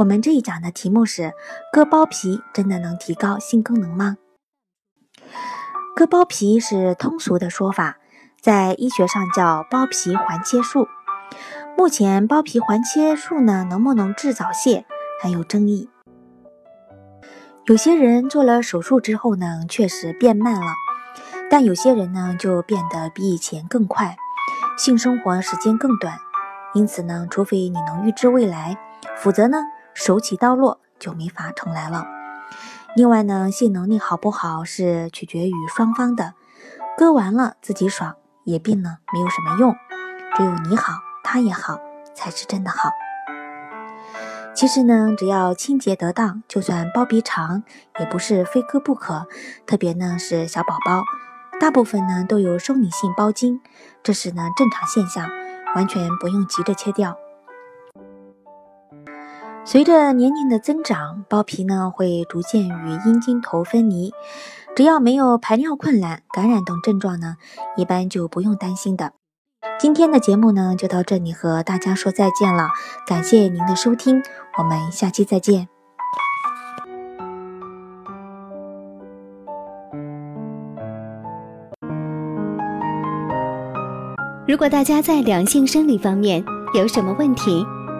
我们这一讲的题目是：割包皮真的能提高性功能吗？割包皮是通俗的说法，在医学上叫包皮环切术。目前包皮环切术呢，能不能治早泄还有争议。有些人做了手术之后呢，确实变慢了，但有些人呢，就变得比以前更快，性生活时间更短。因此呢，除非你能预知未来，否则呢？手起刀落就没法重来了。另外呢，性能力好不好是取决于双方的，割完了自己爽，也病呢没有什么用，只有你好，他也好，才是真的好。其实呢，只要清洁得当，就算包皮长，也不是非割不可。特别呢是小宝宝，大部分呢都有生理性包茎，这是呢正常现象，完全不用急着切掉。随着年龄的增长，包皮呢会逐渐与阴茎头分离。只要没有排尿困难、感染等症状呢，一般就不用担心的。今天的节目呢就到这里，和大家说再见了。感谢您的收听，我们下期再见。如果大家在两性生理方面有什么问题，